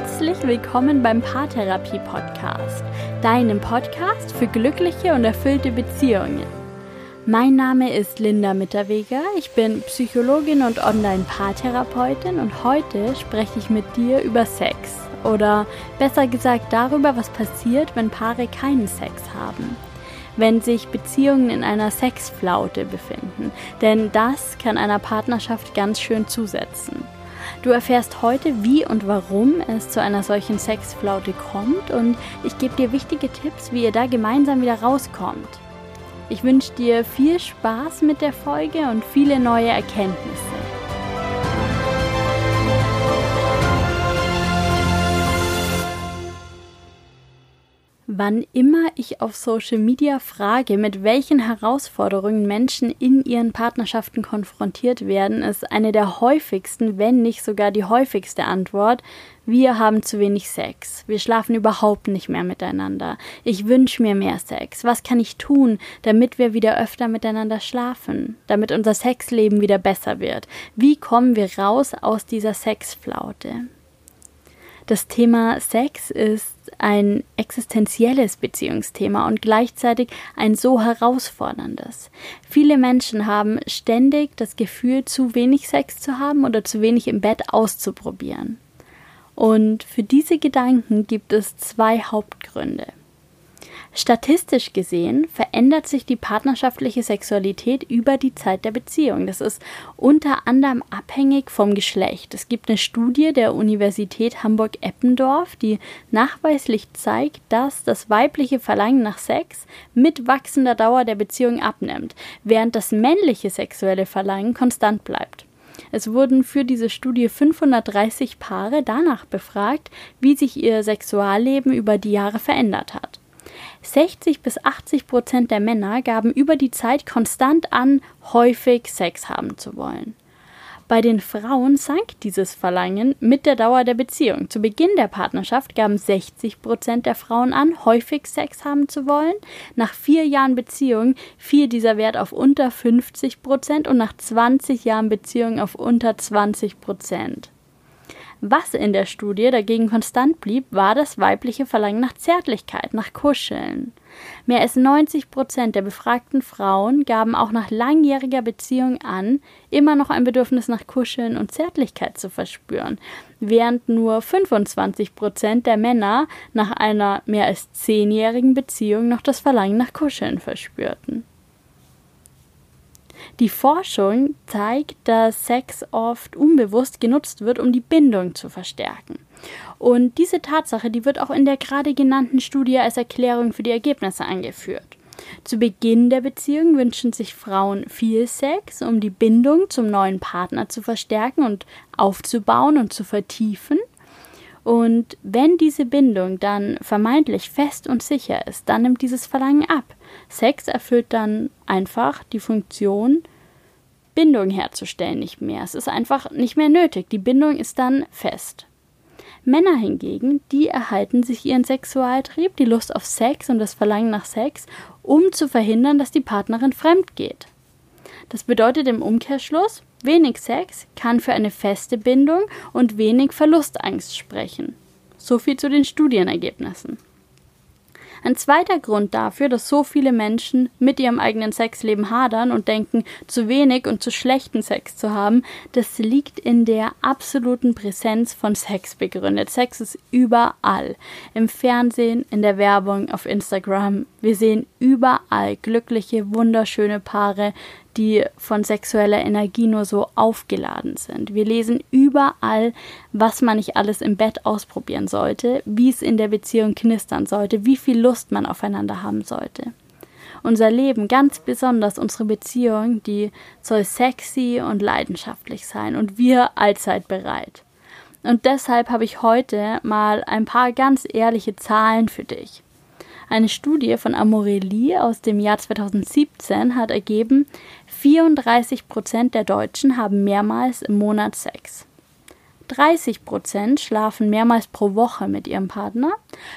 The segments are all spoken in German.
herzlich willkommen beim Paartherapie Podcast, deinem Podcast für glückliche und erfüllte Beziehungen. Mein Name ist Linda Mitterweger, ich bin Psychologin und Online-Paartherapeutin und heute spreche ich mit dir über Sex oder besser gesagt darüber, was passiert, wenn Paare keinen Sex haben wenn sich Beziehungen in einer Sexflaute befinden, denn das kann einer Partnerschaft ganz schön zusetzen. Du erfährst heute, wie und warum es zu einer solchen Sexflaute kommt und ich gebe dir wichtige Tipps, wie ihr da gemeinsam wieder rauskommt. Ich wünsche dir viel Spaß mit der Folge und viele neue Erkenntnisse. Wann immer ich auf Social Media frage, mit welchen Herausforderungen Menschen in ihren Partnerschaften konfrontiert werden, ist eine der häufigsten, wenn nicht sogar die häufigste Antwort, wir haben zu wenig Sex. Wir schlafen überhaupt nicht mehr miteinander. Ich wünsche mir mehr Sex. Was kann ich tun, damit wir wieder öfter miteinander schlafen? Damit unser Sexleben wieder besser wird? Wie kommen wir raus aus dieser Sexflaute? Das Thema Sex ist ein existenzielles Beziehungsthema und gleichzeitig ein so herausforderndes. Viele Menschen haben ständig das Gefühl, zu wenig Sex zu haben oder zu wenig im Bett auszuprobieren. Und für diese Gedanken gibt es zwei Hauptgründe. Statistisch gesehen verändert sich die partnerschaftliche Sexualität über die Zeit der Beziehung. Das ist unter anderem abhängig vom Geschlecht. Es gibt eine Studie der Universität Hamburg-Eppendorf, die nachweislich zeigt, dass das weibliche Verlangen nach Sex mit wachsender Dauer der Beziehung abnimmt, während das männliche sexuelle Verlangen konstant bleibt. Es wurden für diese Studie 530 Paare danach befragt, wie sich ihr Sexualleben über die Jahre verändert hat. 60 bis 80 Prozent der Männer gaben über die Zeit konstant an, häufig Sex haben zu wollen. Bei den Frauen sank dieses Verlangen mit der Dauer der Beziehung. Zu Beginn der Partnerschaft gaben 60 Prozent der Frauen an, häufig Sex haben zu wollen. Nach vier Jahren Beziehung fiel dieser Wert auf unter 50 Prozent und nach 20 Jahren Beziehung auf unter 20 Prozent. Was in der Studie dagegen konstant blieb, war das weibliche Verlangen nach Zärtlichkeit, nach Kuscheln. Mehr als 90 Prozent der befragten Frauen gaben auch nach langjähriger Beziehung an, immer noch ein Bedürfnis nach Kuscheln und Zärtlichkeit zu verspüren, während nur 25 Prozent der Männer nach einer mehr als zehnjährigen Beziehung noch das Verlangen nach Kuscheln verspürten. Die Forschung zeigt, dass Sex oft unbewusst genutzt wird, um die Bindung zu verstärken. Und diese Tatsache, die wird auch in der gerade genannten Studie als Erklärung für die Ergebnisse angeführt. Zu Beginn der Beziehung wünschen sich Frauen viel Sex, um die Bindung zum neuen Partner zu verstärken und aufzubauen und zu vertiefen. Und wenn diese Bindung dann vermeintlich fest und sicher ist, dann nimmt dieses Verlangen ab. Sex erfüllt dann einfach die Funktion, Bindung herzustellen nicht mehr. Es ist einfach nicht mehr nötig. Die Bindung ist dann fest. Männer hingegen, die erhalten sich ihren Sexualtrieb, die Lust auf Sex und das Verlangen nach Sex, um zu verhindern, dass die Partnerin fremd geht. Das bedeutet im Umkehrschluss, wenig Sex kann für eine feste Bindung und wenig Verlustangst sprechen. So viel zu den Studienergebnissen. Ein zweiter Grund dafür, dass so viele Menschen mit ihrem eigenen Sexleben hadern und denken, zu wenig und zu schlechten Sex zu haben, das liegt in der absoluten Präsenz von Sex begründet. Sex ist überall. Im Fernsehen, in der Werbung, auf Instagram. Wir sehen überall glückliche, wunderschöne Paare, die von sexueller Energie nur so aufgeladen sind. Wir lesen überall, was man nicht alles im Bett ausprobieren sollte, wie es in der Beziehung knistern sollte, wie viel Lust man aufeinander haben sollte. Unser Leben, ganz besonders unsere Beziehung, die soll sexy und leidenschaftlich sein und wir allzeit bereit. Und deshalb habe ich heute mal ein paar ganz ehrliche Zahlen für dich. Eine Studie von Amorelie aus dem Jahr 2017 hat ergeben, 34 Prozent der Deutschen haben mehrmals im Monat Sex. 30 Prozent schlafen mehrmals pro Woche mit ihrem Partner.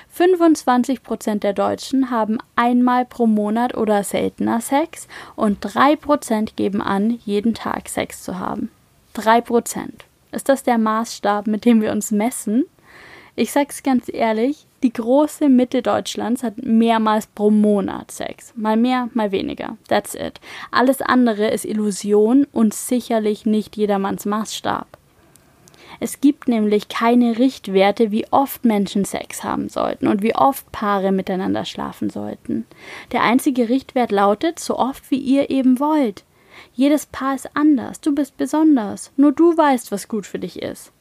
25 Prozent der Deutschen haben einmal pro Monat oder seltener Sex und 3 Prozent geben an, jeden Tag Sex zu haben. 3 Prozent. Ist das der Maßstab, mit dem wir uns messen? Ich sag's ganz ehrlich, die große Mitte Deutschlands hat mehrmals pro Monat Sex. Mal mehr, mal weniger. That's it. Alles andere ist Illusion und sicherlich nicht jedermanns Maßstab. Es gibt nämlich keine Richtwerte, wie oft Menschen Sex haben sollten und wie oft Paare miteinander schlafen sollten. Der einzige Richtwert lautet, so oft wie ihr eben wollt. Jedes Paar ist anders, du bist besonders, nur du weißt, was gut für dich ist.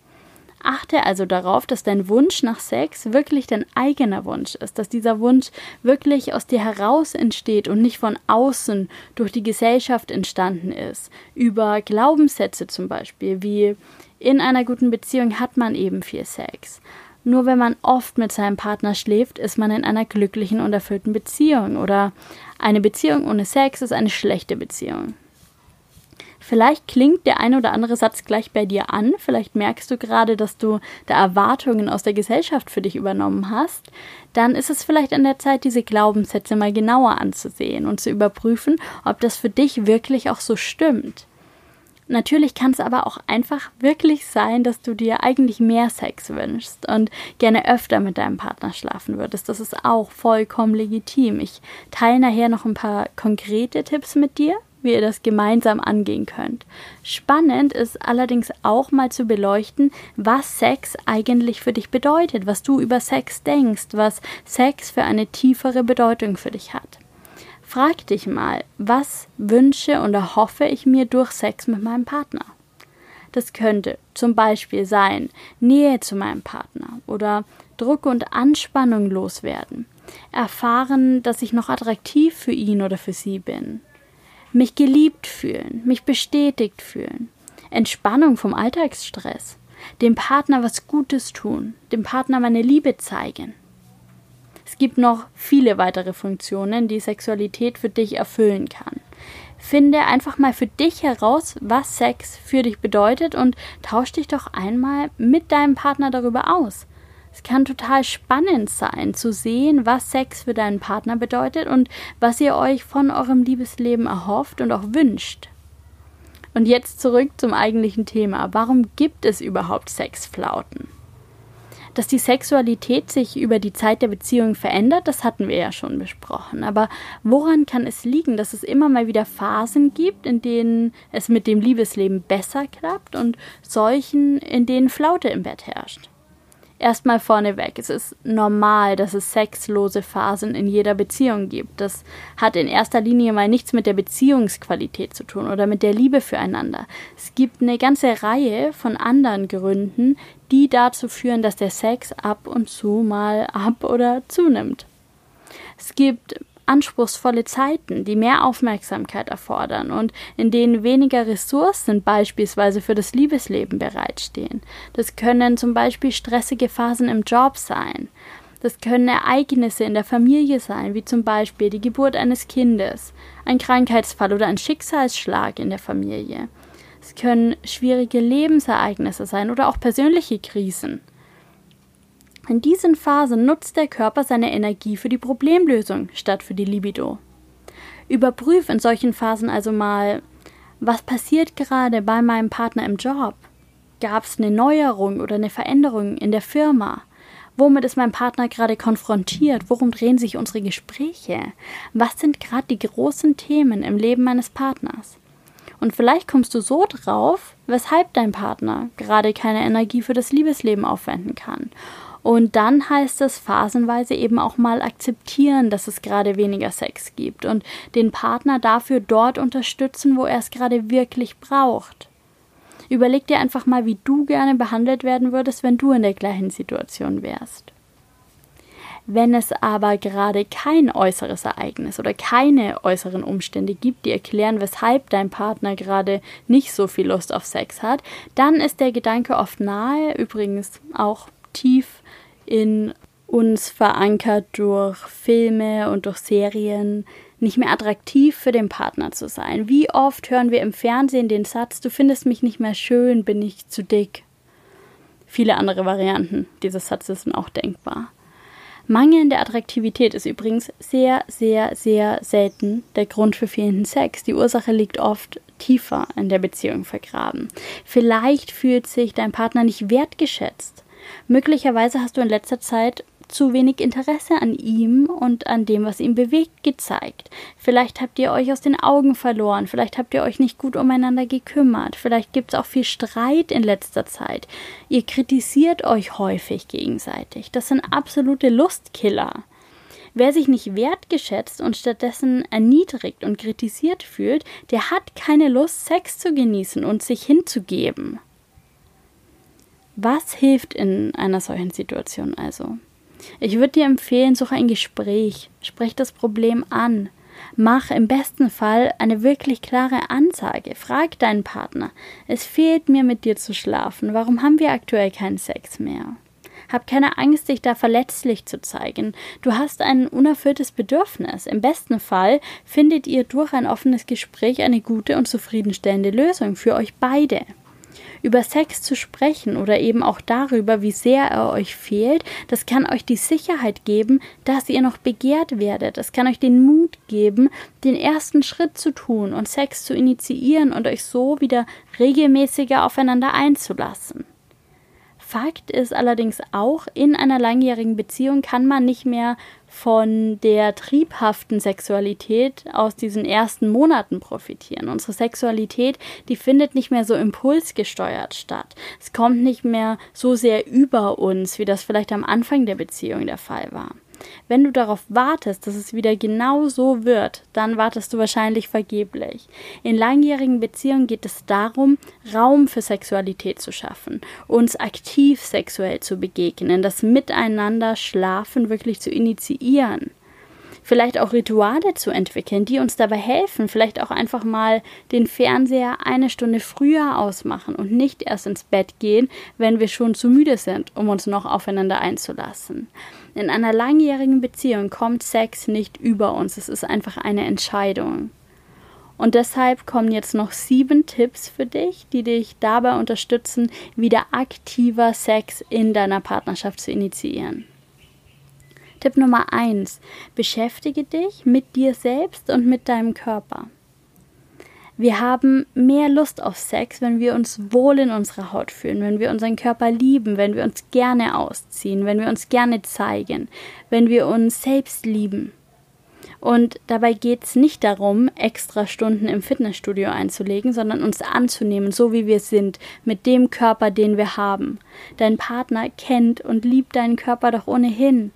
Achte also darauf, dass dein Wunsch nach Sex wirklich dein eigener Wunsch ist, dass dieser Wunsch wirklich aus dir heraus entsteht und nicht von außen durch die Gesellschaft entstanden ist. Über Glaubenssätze zum Beispiel, wie in einer guten Beziehung hat man eben viel Sex. Nur wenn man oft mit seinem Partner schläft, ist man in einer glücklichen und erfüllten Beziehung. Oder eine Beziehung ohne Sex ist eine schlechte Beziehung. Vielleicht klingt der eine oder andere Satz gleich bei dir an, vielleicht merkst du gerade, dass du da Erwartungen aus der Gesellschaft für dich übernommen hast, dann ist es vielleicht an der Zeit, diese Glaubenssätze mal genauer anzusehen und zu überprüfen, ob das für dich wirklich auch so stimmt. Natürlich kann es aber auch einfach wirklich sein, dass du dir eigentlich mehr Sex wünschst und gerne öfter mit deinem Partner schlafen würdest. Das ist auch vollkommen legitim. Ich teile nachher noch ein paar konkrete Tipps mit dir, wie ihr das gemeinsam angehen könnt. Spannend ist allerdings auch mal zu beleuchten, was Sex eigentlich für dich bedeutet, was du über Sex denkst, was Sex für eine tiefere Bedeutung für dich hat. Frag dich mal, was wünsche und erhoffe ich mir durch Sex mit meinem Partner? Das könnte zum Beispiel sein, Nähe zu meinem Partner oder Druck und Anspannung loswerden, erfahren, dass ich noch attraktiv für ihn oder für sie bin, mich geliebt fühlen, mich bestätigt fühlen, Entspannung vom Alltagsstress, dem Partner was Gutes tun, dem Partner meine Liebe zeigen. Es gibt noch viele weitere Funktionen, die Sexualität für dich erfüllen kann. Finde einfach mal für dich heraus, was Sex für dich bedeutet und tausch dich doch einmal mit deinem Partner darüber aus. Es kann total spannend sein, zu sehen, was Sex für deinen Partner bedeutet und was ihr euch von eurem Liebesleben erhofft und auch wünscht. Und jetzt zurück zum eigentlichen Thema. Warum gibt es überhaupt Sexflauten? Dass die Sexualität sich über die Zeit der Beziehung verändert, das hatten wir ja schon besprochen. Aber woran kann es liegen, dass es immer mal wieder Phasen gibt, in denen es mit dem Liebesleben besser klappt und solchen, in denen Flaute im Bett herrscht? Erstmal vorneweg, es ist normal, dass es sexlose Phasen in jeder Beziehung gibt. Das hat in erster Linie mal nichts mit der Beziehungsqualität zu tun oder mit der Liebe füreinander. Es gibt eine ganze Reihe von anderen Gründen, die dazu führen, dass der Sex ab und zu mal ab oder zunimmt. Es gibt anspruchsvolle Zeiten, die mehr Aufmerksamkeit erfordern und in denen weniger Ressourcen beispielsweise für das Liebesleben bereitstehen. Das können zum Beispiel stressige Phasen im Job sein. Das können Ereignisse in der Familie sein, wie zum Beispiel die Geburt eines Kindes, ein Krankheitsfall oder ein Schicksalsschlag in der Familie. Es können schwierige Lebensereignisse sein oder auch persönliche Krisen. In diesen Phasen nutzt der Körper seine Energie für die Problemlösung statt für die Libido. Überprüf in solchen Phasen also mal, was passiert gerade bei meinem Partner im Job? Gab es eine Neuerung oder eine Veränderung in der Firma? Womit ist mein Partner gerade konfrontiert? Worum drehen sich unsere Gespräche? Was sind gerade die großen Themen im Leben meines Partners? Und vielleicht kommst du so drauf, weshalb dein Partner gerade keine Energie für das Liebesleben aufwenden kann und dann heißt es phasenweise eben auch mal akzeptieren, dass es gerade weniger Sex gibt und den Partner dafür dort unterstützen, wo er es gerade wirklich braucht. Überleg dir einfach mal, wie du gerne behandelt werden würdest, wenn du in der gleichen Situation wärst. Wenn es aber gerade kein äußeres Ereignis oder keine äußeren Umstände gibt, die erklären, weshalb dein Partner gerade nicht so viel Lust auf Sex hat, dann ist der Gedanke oft nahe, übrigens auch tief in uns verankert durch Filme und durch Serien, nicht mehr attraktiv für den Partner zu sein. Wie oft hören wir im Fernsehen den Satz, du findest mich nicht mehr schön, bin ich zu dick. Viele andere Varianten dieses Satzes sind auch denkbar. Mangelnde Attraktivität ist übrigens sehr, sehr, sehr selten der Grund für fehlenden Sex. Die Ursache liegt oft tiefer in der Beziehung vergraben. Vielleicht fühlt sich dein Partner nicht wertgeschätzt Möglicherweise hast du in letzter Zeit zu wenig Interesse an ihm und an dem, was ihn bewegt, gezeigt. Vielleicht habt ihr euch aus den Augen verloren, vielleicht habt ihr euch nicht gut umeinander gekümmert, vielleicht gibt es auch viel Streit in letzter Zeit. Ihr kritisiert euch häufig gegenseitig. Das sind absolute Lustkiller. Wer sich nicht wertgeschätzt und stattdessen erniedrigt und kritisiert fühlt, der hat keine Lust, Sex zu genießen und sich hinzugeben. Was hilft in einer solchen Situation also? Ich würde dir empfehlen, suche ein Gespräch, sprech das Problem an. Mach im besten Fall eine wirklich klare Ansage. Frag deinen Partner. Es fehlt mir mit dir zu schlafen. Warum haben wir aktuell keinen Sex mehr? Hab keine Angst, dich da verletzlich zu zeigen. Du hast ein unerfülltes Bedürfnis. Im besten Fall findet ihr durch ein offenes Gespräch eine gute und zufriedenstellende Lösung für euch beide über Sex zu sprechen oder eben auch darüber, wie sehr er euch fehlt, das kann euch die Sicherheit geben, dass ihr noch begehrt werdet. Das kann euch den Mut geben, den ersten Schritt zu tun und Sex zu initiieren und euch so wieder regelmäßiger aufeinander einzulassen. Fakt ist allerdings auch, in einer langjährigen Beziehung kann man nicht mehr von der triebhaften Sexualität aus diesen ersten Monaten profitieren. Unsere Sexualität, die findet nicht mehr so impulsgesteuert statt. Es kommt nicht mehr so sehr über uns, wie das vielleicht am Anfang der Beziehung der Fall war. Wenn du darauf wartest, dass es wieder genau so wird, dann wartest du wahrscheinlich vergeblich. In langjährigen Beziehungen geht es darum, Raum für Sexualität zu schaffen, uns aktiv sexuell zu begegnen, das Miteinander Schlafen wirklich zu initiieren vielleicht auch Rituale zu entwickeln, die uns dabei helfen, vielleicht auch einfach mal den Fernseher eine Stunde früher ausmachen und nicht erst ins Bett gehen, wenn wir schon zu müde sind, um uns noch aufeinander einzulassen. In einer langjährigen Beziehung kommt Sex nicht über uns, es ist einfach eine Entscheidung. Und deshalb kommen jetzt noch sieben Tipps für dich, die dich dabei unterstützen, wieder aktiver Sex in deiner Partnerschaft zu initiieren. Tipp Nummer eins: Beschäftige dich mit dir selbst und mit deinem Körper. Wir haben mehr Lust auf Sex, wenn wir uns wohl in unserer Haut fühlen, wenn wir unseren Körper lieben, wenn wir uns gerne ausziehen, wenn wir uns gerne zeigen, wenn wir uns selbst lieben. Und dabei geht es nicht darum, extra Stunden im Fitnessstudio einzulegen, sondern uns anzunehmen, so wie wir sind, mit dem Körper, den wir haben. Dein Partner kennt und liebt deinen Körper doch ohnehin.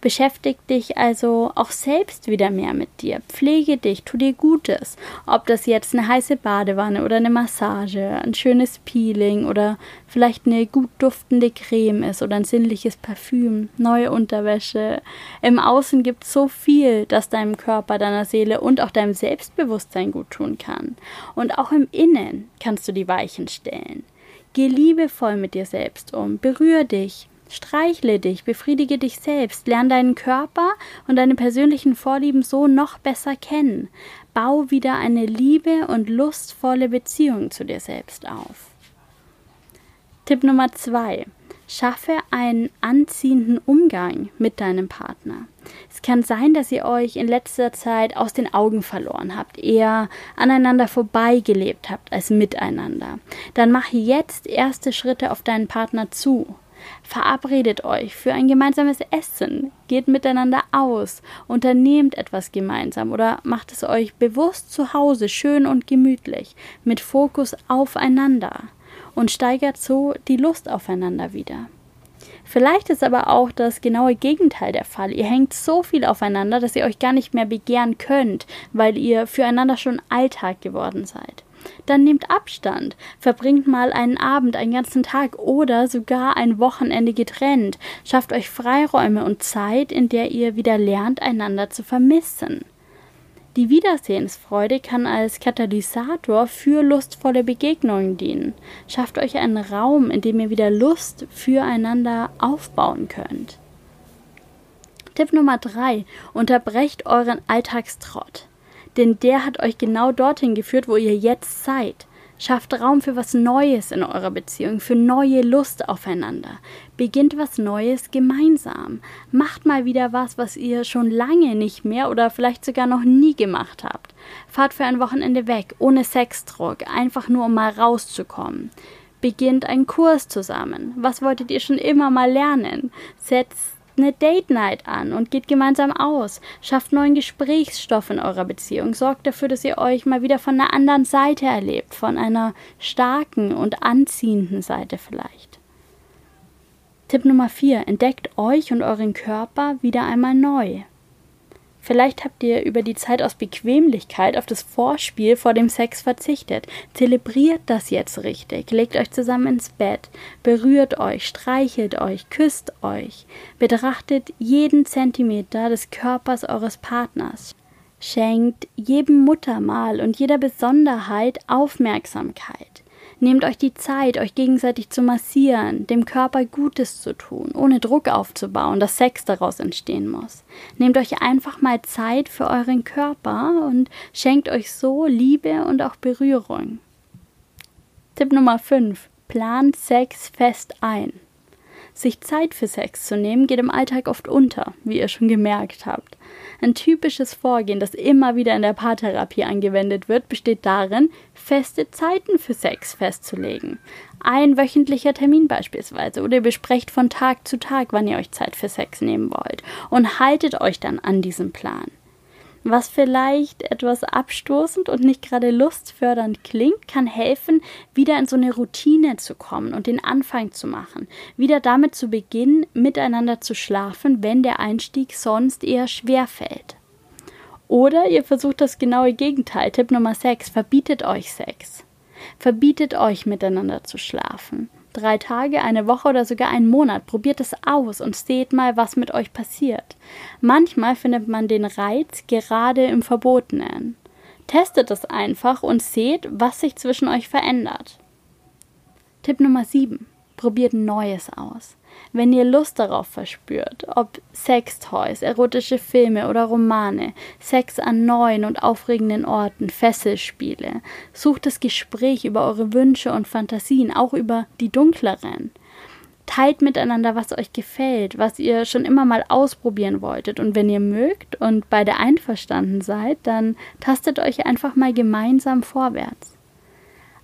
Beschäftig dich also auch selbst wieder mehr mit dir. Pflege dich, tu dir Gutes. Ob das jetzt eine heiße Badewanne oder eine Massage, ein schönes Peeling oder vielleicht eine gut duftende Creme ist oder ein sinnliches Parfüm, neue Unterwäsche. Im Außen gibt es so viel, das deinem Körper, deiner Seele und auch deinem Selbstbewusstsein gut tun kann. Und auch im Innen kannst du die Weichen stellen. Geh liebevoll mit dir selbst um, berühr dich, Streichle dich, befriedige dich selbst, lerne deinen Körper und deine persönlichen Vorlieben so noch besser kennen. Bau wieder eine liebe und lustvolle Beziehung zu dir selbst auf. Tipp Nummer zwei: Schaffe einen anziehenden Umgang mit deinem Partner. Es kann sein, dass ihr euch in letzter Zeit aus den Augen verloren habt, eher aneinander vorbeigelebt habt als miteinander. Dann mach jetzt erste Schritte auf deinen Partner zu. Verabredet euch für ein gemeinsames Essen, geht miteinander aus, unternehmt etwas gemeinsam oder macht es euch bewusst zu Hause schön und gemütlich, mit Fokus aufeinander und steigert so die Lust aufeinander wieder. Vielleicht ist aber auch das genaue Gegenteil der Fall. Ihr hängt so viel aufeinander, dass ihr euch gar nicht mehr begehren könnt, weil ihr füreinander schon Alltag geworden seid dann nehmt Abstand, verbringt mal einen Abend, einen ganzen Tag oder sogar ein Wochenende getrennt, schafft euch Freiräume und Zeit, in der ihr wieder lernt, einander zu vermissen. Die Wiedersehensfreude kann als Katalysator für lustvolle Begegnungen dienen. Schafft euch einen Raum, in dem ihr wieder Lust füreinander aufbauen könnt. Tipp Nummer 3. Unterbrecht euren Alltagstrott denn der hat euch genau dorthin geführt, wo ihr jetzt seid. Schafft Raum für was Neues in eurer Beziehung, für neue Lust aufeinander. Beginnt was Neues gemeinsam. Macht mal wieder was, was ihr schon lange nicht mehr oder vielleicht sogar noch nie gemacht habt. Fahrt für ein Wochenende weg, ohne Sexdruck, einfach nur um mal rauszukommen. Beginnt einen Kurs zusammen. Was wolltet ihr schon immer mal lernen? Setzt eine Date Night an und geht gemeinsam aus. Schafft neuen Gesprächsstoff in eurer Beziehung. Sorgt dafür, dass ihr euch mal wieder von einer anderen Seite erlebt. Von einer starken und anziehenden Seite vielleicht. Tipp Nummer 4. Entdeckt euch und euren Körper wieder einmal neu. Vielleicht habt ihr über die Zeit aus Bequemlichkeit auf das Vorspiel vor dem Sex verzichtet. Zelebriert das jetzt richtig. Legt euch zusammen ins Bett, berührt euch, streichelt euch, küsst euch. Betrachtet jeden Zentimeter des Körpers eures Partners. Schenkt jedem Muttermal und jeder Besonderheit Aufmerksamkeit. Nehmt euch die Zeit, euch gegenseitig zu massieren, dem Körper Gutes zu tun, ohne Druck aufzubauen, dass Sex daraus entstehen muss. Nehmt euch einfach mal Zeit für euren Körper und schenkt euch so Liebe und auch Berührung. Tipp Nummer 5. Plant Sex fest ein. Sich Zeit für Sex zu nehmen, geht im Alltag oft unter, wie ihr schon gemerkt habt. Ein typisches Vorgehen, das immer wieder in der Paartherapie angewendet wird, besteht darin, feste Zeiten für Sex festzulegen. Ein wöchentlicher Termin beispielsweise oder ihr besprecht von Tag zu Tag, wann ihr euch Zeit für Sex nehmen wollt und haltet euch dann an diesen Plan was vielleicht etwas abstoßend und nicht gerade lustfördernd klingt, kann helfen, wieder in so eine Routine zu kommen und den Anfang zu machen. Wieder damit zu beginnen, miteinander zu schlafen, wenn der Einstieg sonst eher schwer fällt. Oder ihr versucht das genaue Gegenteil. Tipp Nummer 6. Verbietet euch Sex. Verbietet euch miteinander zu schlafen drei Tage, eine Woche oder sogar einen Monat. Probiert es aus und seht mal, was mit euch passiert. Manchmal findet man den Reiz gerade im Verbotenen. Testet es einfach und seht, was sich zwischen euch verändert. Tipp Nummer 7. Probiert Neues aus wenn ihr Lust darauf verspürt, ob Sextoys, erotische Filme oder Romane, Sex an neuen und aufregenden Orten, Fesselspiele, sucht das Gespräch über eure Wünsche und Fantasien, auch über die dunkleren. Teilt miteinander, was euch gefällt, was ihr schon immer mal ausprobieren wolltet. Und wenn ihr mögt und beide einverstanden seid, dann tastet euch einfach mal gemeinsam vorwärts.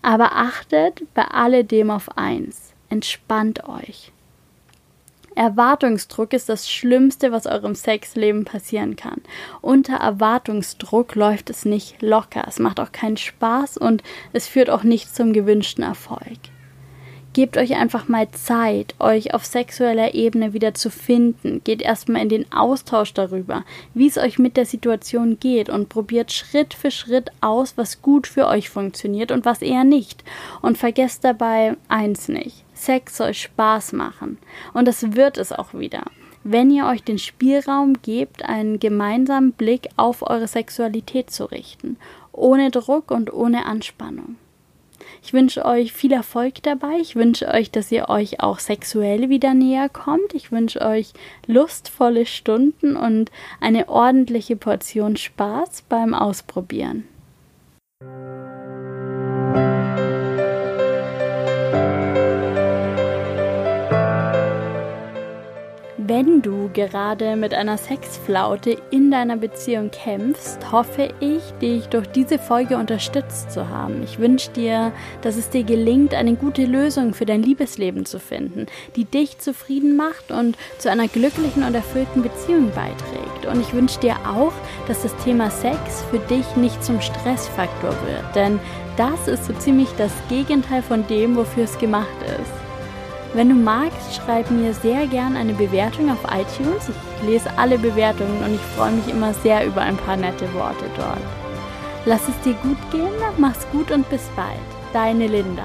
Aber achtet bei alledem auf eins. Entspannt euch. Erwartungsdruck ist das Schlimmste, was eurem Sexleben passieren kann. Unter Erwartungsdruck läuft es nicht locker, es macht auch keinen Spaß und es führt auch nicht zum gewünschten Erfolg. Gebt euch einfach mal Zeit, euch auf sexueller Ebene wieder zu finden. Geht erstmal in den Austausch darüber, wie es euch mit der Situation geht und probiert Schritt für Schritt aus, was gut für euch funktioniert und was eher nicht. Und vergesst dabei eins nicht. Sex soll Spaß machen. Und das wird es auch wieder. Wenn ihr euch den Spielraum gebt, einen gemeinsamen Blick auf eure Sexualität zu richten, ohne Druck und ohne Anspannung. Ich wünsche euch viel Erfolg dabei. Ich wünsche euch, dass ihr euch auch sexuell wieder näher kommt. Ich wünsche euch lustvolle Stunden und eine ordentliche Portion Spaß beim Ausprobieren. Wenn du gerade mit einer Sexflaute in deiner Beziehung kämpfst, hoffe ich, dich durch diese Folge unterstützt zu haben. Ich wünsche dir, dass es dir gelingt, eine gute Lösung für dein Liebesleben zu finden, die dich zufrieden macht und zu einer glücklichen und erfüllten Beziehung beiträgt. Und ich wünsche dir auch, dass das Thema Sex für dich nicht zum Stressfaktor wird, denn das ist so ziemlich das Gegenteil von dem, wofür es gemacht ist. Wenn du magst, schreib mir sehr gern eine Bewertung auf iTunes. Ich lese alle Bewertungen und ich freue mich immer sehr über ein paar nette Worte dort. Lass es dir gut gehen, mach's gut und bis bald. Deine Linda.